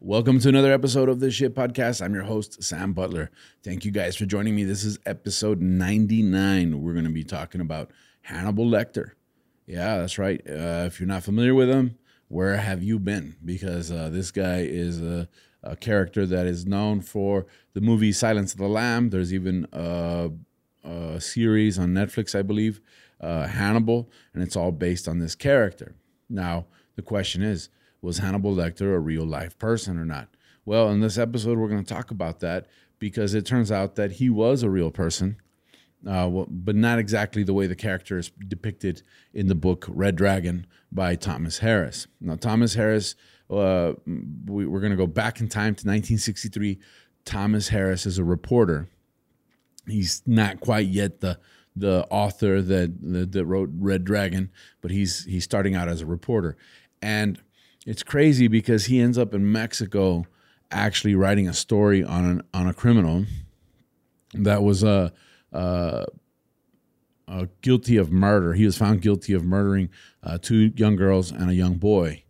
Welcome to another episode of the Shit Podcast. I'm your host, Sam Butler. Thank you guys for joining me. This is episode 99. We're going to be talking about Hannibal Lecter. Yeah, that's right. Uh, if you're not familiar with him, where have you been? Because uh, this guy is a, a, character that is known for the movie Silence of the Lamb. There's even a, a series on Netflix, I believe, uh, Hannibal, and it's all based on this character. Now, the question is was Hannibal Lecter a real life person or not? Well, in this episode, we're going to talk about that because it turns out that he was a real person uh, but not exactly the way the character is depicted in the book Red Dragon by Thomas Harris. Now, Thomas Harris, uh, we, are going to go back in time to 1963. Thomas Harris is a reporter. He's not quite yet the the author that, that wrote Red Dragon, but he's he's starting out as a reporter, and it's crazy because he ends up in Mexico actually writing a story on an, on a criminal that was a uh, uh, guilty of murder. He was found guilty of murdering uh, two young girls and a young boy.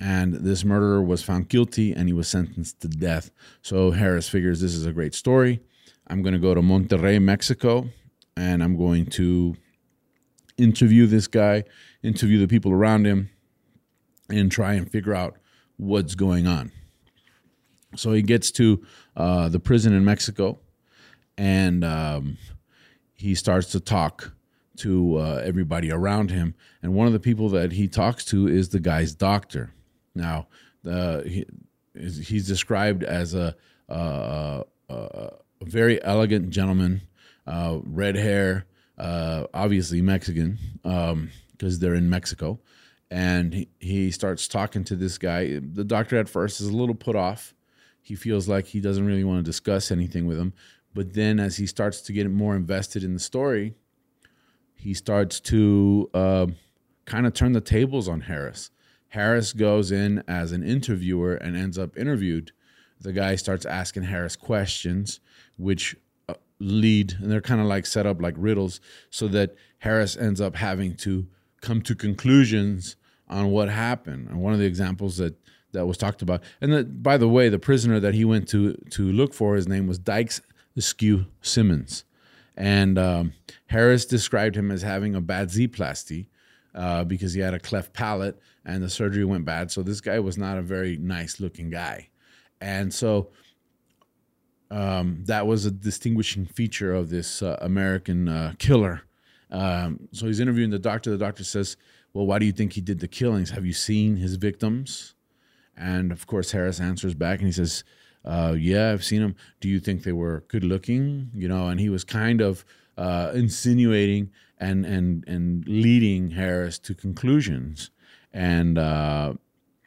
And this murderer was found guilty and he was sentenced to death. So Harris figures this is a great story. I'm going to go to Monterrey, Mexico, and I'm going to interview this guy, interview the people around him, and try and figure out what's going on. So he gets to uh, the prison in Mexico and um, he starts to talk to uh, everybody around him. And one of the people that he talks to is the guy's doctor. Now, uh, he, he's described as a, a, a very elegant gentleman, uh, red hair, uh, obviously Mexican because um, they're in Mexico. And he, starts talking to this guy. The doctor at first is a little put off. He feels like he doesn't really want to discuss anything with him. But then as he starts to get more invested in the story, he starts to uh, kind of turn the tables on Harris. Harris goes in as an interviewer and ends up interviewed. The guy starts asking Harris questions, which uh, lead, and they're kind of like set up like riddles, so that Harris ends up having to come to conclusions on what happened. And one of the examples that that was talked about, and that, by the way, the prisoner that he went to to look for, his name was Dykes Askew Simmons. And um, Harris described him as having a bad Z-plasty uh, because he had a cleft palate and the surgery went bad. So this guy was not a very nice looking guy. And so um, that was a distinguishing feature of this uh, American uh, killer. Um, so he's interviewing the doctor. The doctor says, Well, why do you think he did the killings? Have you seen his victims? And of course, Harris answers back and he says, uh, yeah, I've seen them. Do you think they were good looking? You know, and he was kind of uh, insinuating and and and leading Harris to conclusions. And uh,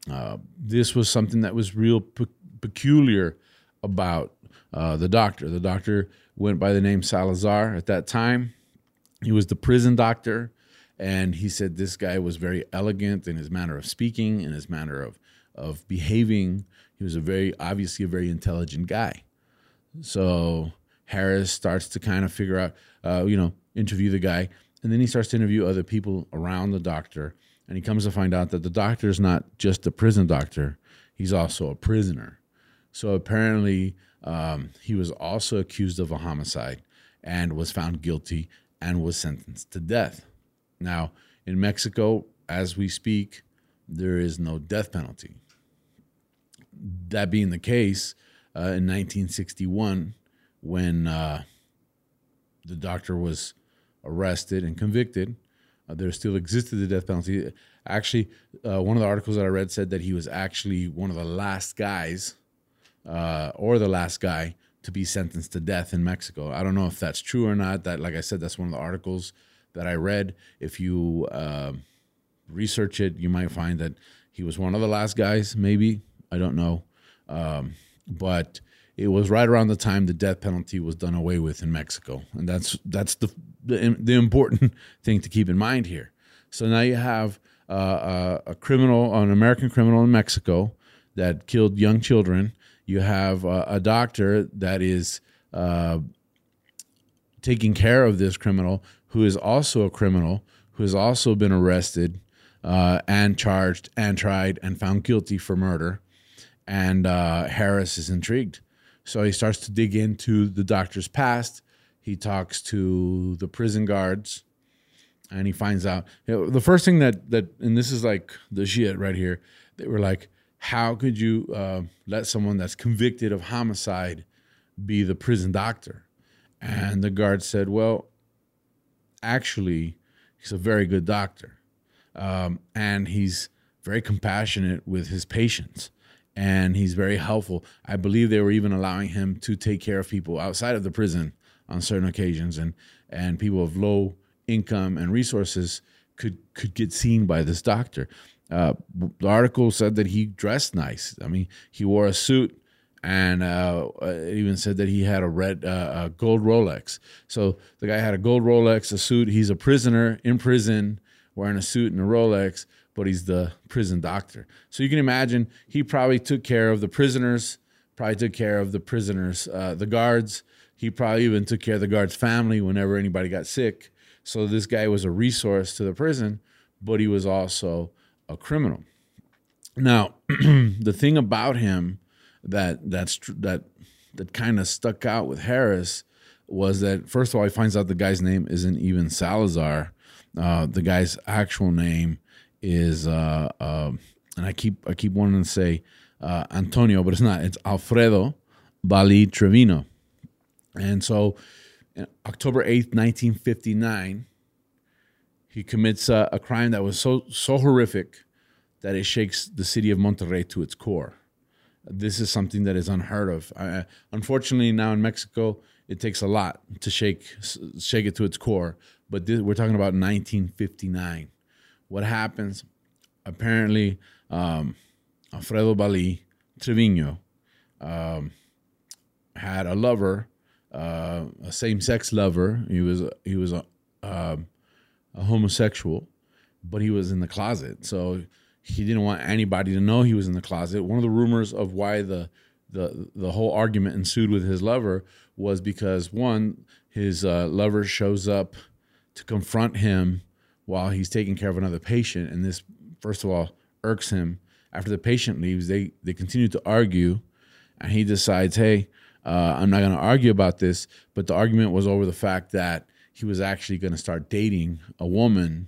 uh this was something that was real pe- peculiar about uh, the doctor. The doctor went by the name Salazar at that time. He was the prison doctor, and he said this guy was very elegant in his manner of speaking, in his manner of of behaving. He was a very obviously a very intelligent guy. So Harris starts to kind of figure out, uh, you know, interview the guy, and then he starts to interview other people around the doctor, and he comes to find out that the doctor is not just a prison doctor; he's also a prisoner. So apparently, um, he was also accused of a homicide and was found guilty and was sentenced to death. Now, in Mexico, as we speak, there is no death penalty that being the case, uh, in 1961, when uh, the doctor was arrested and convicted, uh, there still existed the death penalty. Actually, uh, one of the articles that I read said that he was actually one of the last guys, uh, or the last guy, to be sentenced to death in Mexico. I don't know if that's true or not. That, like I said, that's one of the articles that I read. If you uh, research it, you might find that he was one of the last guys, maybe I don't know. Um, but it was right around the time the death penalty was done away with in Mexico, and that's that's the the the important thing to keep in mind here. So now you have uh, a, a, criminal, an American criminal in Mexico that killed young children. You have a doctor that is uh, taking care of this criminal who is also a criminal who has also been arrested uh, and charged and tried and found guilty for murder. And uh, Harris is intrigued. So he starts to dig into the doctor's past. He talks to the prison guards and he finds out you know, the first thing that, that, and this is like the shit right here, they were like, how could you uh, let someone that's convicted of homicide be the prison doctor? And the guard said, well, actually, he's a very good doctor um, and he's very compassionate with his patients and he's very helpful. I believe they were even allowing him to take care of people outside of the prison on certain occasions, and and people of low income and resources could could get seen by this doctor. Uh, the article said that he dressed nice. I mean, he wore a suit, and uh, even said that he had a red, uh, a gold Rolex. So the guy had a gold Rolex, a suit. He's a prisoner in prison wearing a suit and a Rolex, but he's the prison doctor. So you can imagine he probably took care of the prisoners, probably took care of the prisoners, uh, the guards. He probably even took care of the guards' family whenever anybody got sick. So this guy was a resource to the prison, but he was also a criminal. Now, the thing about him that that's that that kind of stuck out with Harris was that first of all, he finds out the guy's name isn't even Salazar, uh, the guy's actual name is, uh, uh, and I keep I keep wanting to say uh, Antonio, but it's not. It's Alfredo Bali Trevino. And so, October eighth, nineteen fifty nine, he commits a, a crime that was so so horrific that it shakes the city of Monterrey to its core. This is something that is unheard of. Unfortunately, now in Mexico, it takes a lot to shake shake it to its core. But this, we're talking about 1959. What happens? Apparently, um, Alfredo Bali Trevino um, had a lover, uh, a same-sex lover. He was he was a, uh, a homosexual, but he was in the closet. So he didn't want anybody to know he was in the closet. One of the rumors of why the the the whole argument ensued with his lover was because one, his uh, lover shows up to confront him while he's taking care of another patient, and this first of all irks him. After the patient leaves, they they continue to argue, and he decides, hey, uh, I'm not going to argue about this. But the argument was over the fact that he was actually going to start dating a woman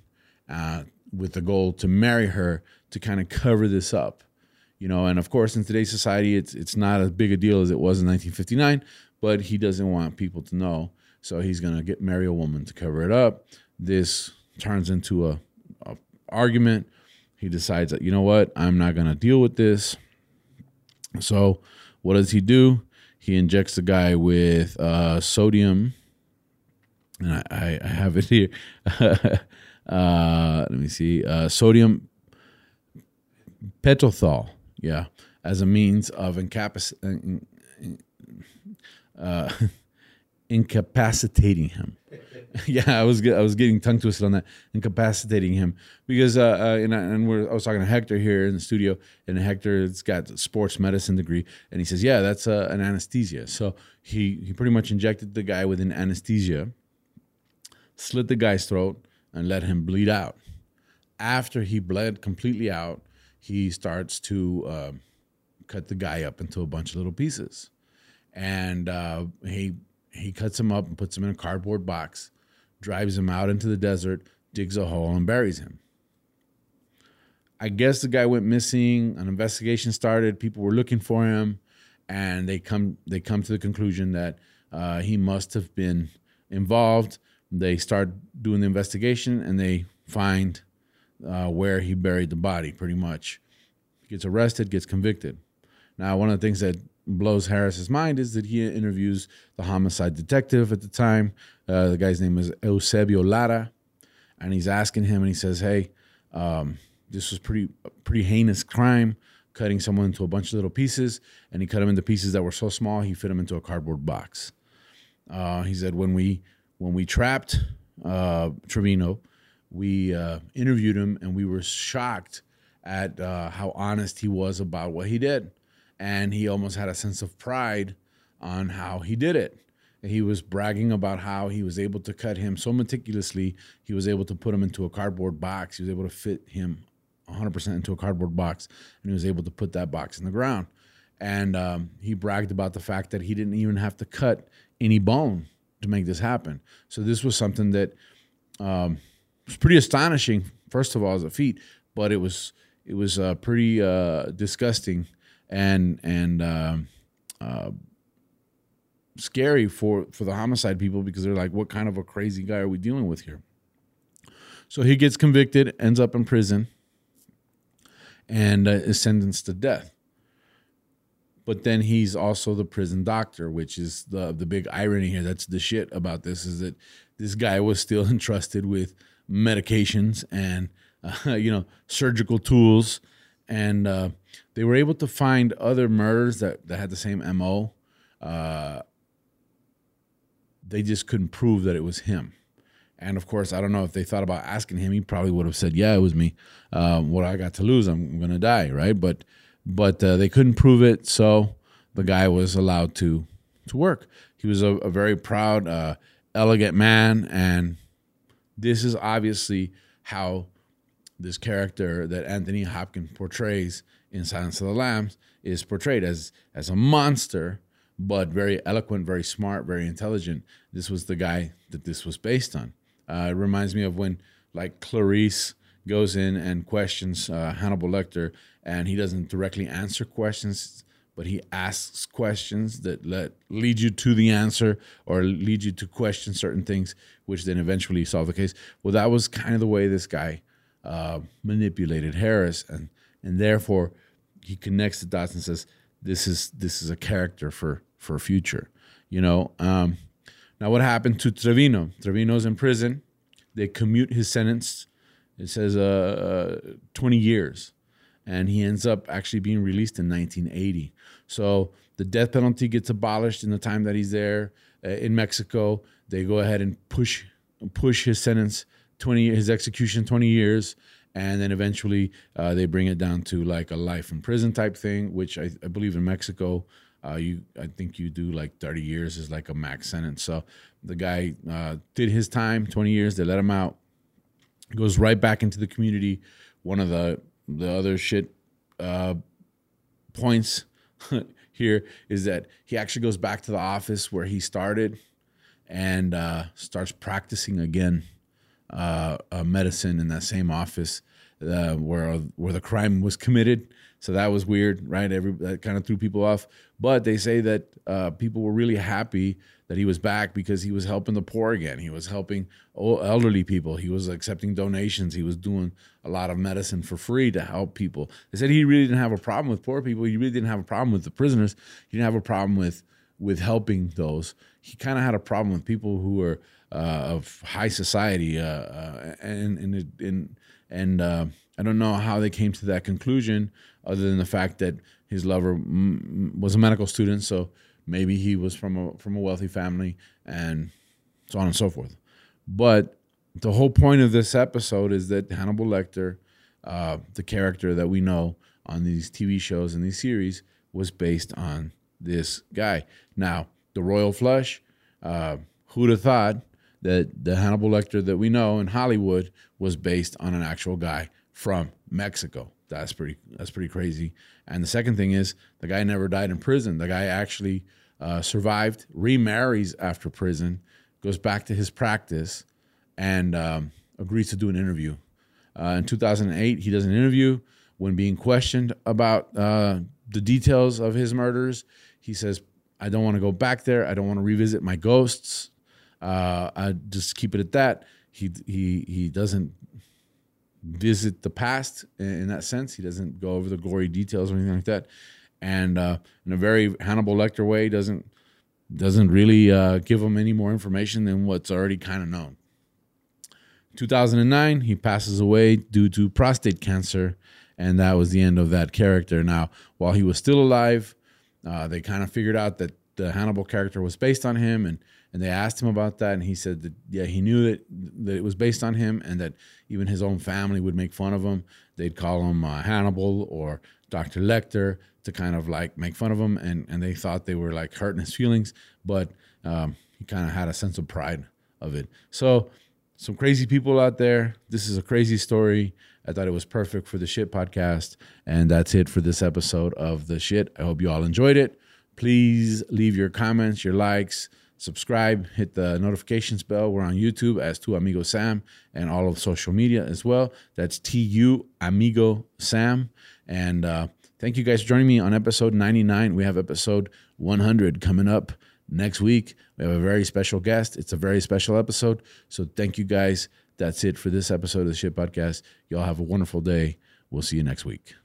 uh, with the goal to marry her to kind of cover this up you know? And of course in today's society it's it's not as big a deal as it was in 1959 but he doesn't want people to know. So he's going to get marry a woman to cover it up. This turns into a, a argument. He decides that you know what? I'm not going to deal with this. So what does he do? He injects the guy with uh, sodium and I, I, have it here. Uh, let me see. Uh, sodium pentothal yeah, as a means of incapac- uh, incapacitating him. yeah, I was I was getting tongue twisted on that, incapacitating him. Because uh, uh and, I, and we're, I was talking to Hector here in the studio, and Hector's got sports medicine degree, and he says, yeah, that's uh, an anesthesia. So he he pretty much injected the guy with an anesthesia, slit the guy's throat, and let him bleed out. After he bled completely out, he starts to uh, cut the guy up into a bunch of little pieces, and uh, he he cuts him up and puts him in a cardboard box, drives him out into the desert, digs a hole, and buries him. I guess the guy went missing. An investigation started. People were looking for him, and they come they come to the conclusion that uh, he must have been involved. They start doing the investigation, and they find uh, where he buried the body, pretty much. Gets arrested, gets convicted. Now, one of the things that blows Harris's mind is that he interviews the homicide detective at the time. Uh, the guy's name is Eusebio Lara, and he's asking him, and he says, "Hey, um, this was pretty pretty heinous crime, cutting someone into a bunch of little pieces, and he cut them into pieces that were so small he fit them into a cardboard box." Uh, he said, "When we when we trapped uh, Trevino, we uh, interviewed him and we were shocked at uh, how honest he was about what he did. And he almost had a sense of pride on how he did it. He was bragging about how he was able to cut him so meticulously. He was able to put him into a cardboard box. He was able to fit him 100% into a cardboard box, and he was able to put that box in the ground. And um, he bragged about the fact that he didn't even have to cut any bone to make this happen. So this was something that um, was pretty astonishing. First of all, as a feat, but it was it was uh, pretty uh, disgusting and and um, uh, scary for for the homicide people because they're like, what kind of a crazy guy are we dealing with here? So he gets convicted, ends up in prison, and uh, is sentenced to death. But then he's also the prison doctor, which is the the big irony here. That's the shit about this is that this guy was still entrusted with medications and uh, you know surgical tools, and uh, they were able to find other murders that that had the same mo. Uh, they just couldn't prove that it was him. And of course, I don't know if they thought about asking him. He probably would have said, "Yeah, it was me. Um, what I got to lose? I'm going to die, right?" But but uh, they couldn't prove it, so the guy was allowed to to work. He was a, a very proud, uh, elegant man, and this is obviously how this character that Anthony Hopkins portrays in Silence of the Lambs is portrayed as as a monster but very eloquent, very smart, very intelligent. This was the guy that this was based on. Uh, it reminds me of when like Clarice goes in and questions uh, Hannibal Lecter, and he doesn't directly answer questions, but he asks questions that let lead you to the answer or lead you to question certain things, which then eventually solve the case. Well, that was kind of the way this guy uh, manipulated Harris, and and therefore he connects the dots and says, "This is this is a character for for future. You know, um, now what happened to Trevino? Trevino's in prison. They commute his sentence. It says uh, uh, 20 years, and he ends up actually being released in 1980. So the death penalty gets abolished in the time that he's there uh, in Mexico. They go ahead and push push his sentence 20 his execution 20 years and then eventually uh, they bring it down to like a life in prison type thing which I, I believe in mexico uh, you, I think you do like 30 years is like a max sentence. So the guy uh, did his time, 20 years. They let him out. Goes right back into the community. One of the the other shit uh, points here is that he actually goes back to the office where he started and uh, starts practicing again uh, medicine in that same office uh, where where the crime was committed. So that was weird, right? Every that kind of threw people off. But they say that uh, people were really happy that he was back because he was helping the poor again. He was helping elderly people. He was accepting donations. He was doing a lot of medicine for free to help people. They said he really didn't have a problem with poor people. He really didn't have a problem with the prisoners. He didn't have a problem with with helping those. He kind of had a problem with people who were uh, of high society, uh, uh, and and and, and uh, I don't know how they came to that conclusion other than the fact that his lover was a medical student, so maybe he was from a from a wealthy family, and so on and so forth. But the whole point of this episode is that Hannibal Lecter, uh, the character that we know on these TV shows and these series, was based on this guy. Now, the Royal Flush, uh, who'd have thought that the Hannibal Lecter that we know in Hollywood was based on an actual guy from Mexico? that's pretty that's pretty crazy. And the second thing is the guy never died in prison. The guy actually uh, survived, remarries after prison, goes back to his practice, and um, agrees to do an interview. Uh, in 2008, he does an interview. When being questioned about uh, the details of his murders, he says, "I don't want to go back there. I don't want to revisit my ghosts. Uh, I just keep it at that." He he he doesn't visit the past in that sense. He doesn't go over the gory details or anything like that, and uh, in a very Hannibal Lecter way, doesn't doesn't really uh, give him any more information than what's already kind of known. 2009, he passes away due to prostate cancer, and that was the end of that character. Now, while he was still alive, uh, they kind of figured out that the Hannibal character was based on him, and and they asked him about that, and he said that yeah, he knew that that it was based on him, and that even his own family would make fun of him. They'd call him uh, Hannibal or Dr. Lecter to kind of like make fun of him, and and they thought they were like hurting his feelings, but um, he kind of had a sense of pride of it. So some crazy people out there. This is a crazy story. I thought it was perfect for the shit podcast. And that's it for this episode of the shit. I hope you all enjoyed it. Please leave your comments, your likes, subscribe, hit the notifications bell. We're on YouTube as Tu Amigo Sam and all of social media as well. That's T U Amigo Sam. And uh, thank you guys for joining me on episode 99. We have episode 100 coming up next week. We have a very special guest. It's a very special episode. So thank you guys. That's it for this episode of the Shit Podcast. Y'all have a wonderful day. We'll see you next week.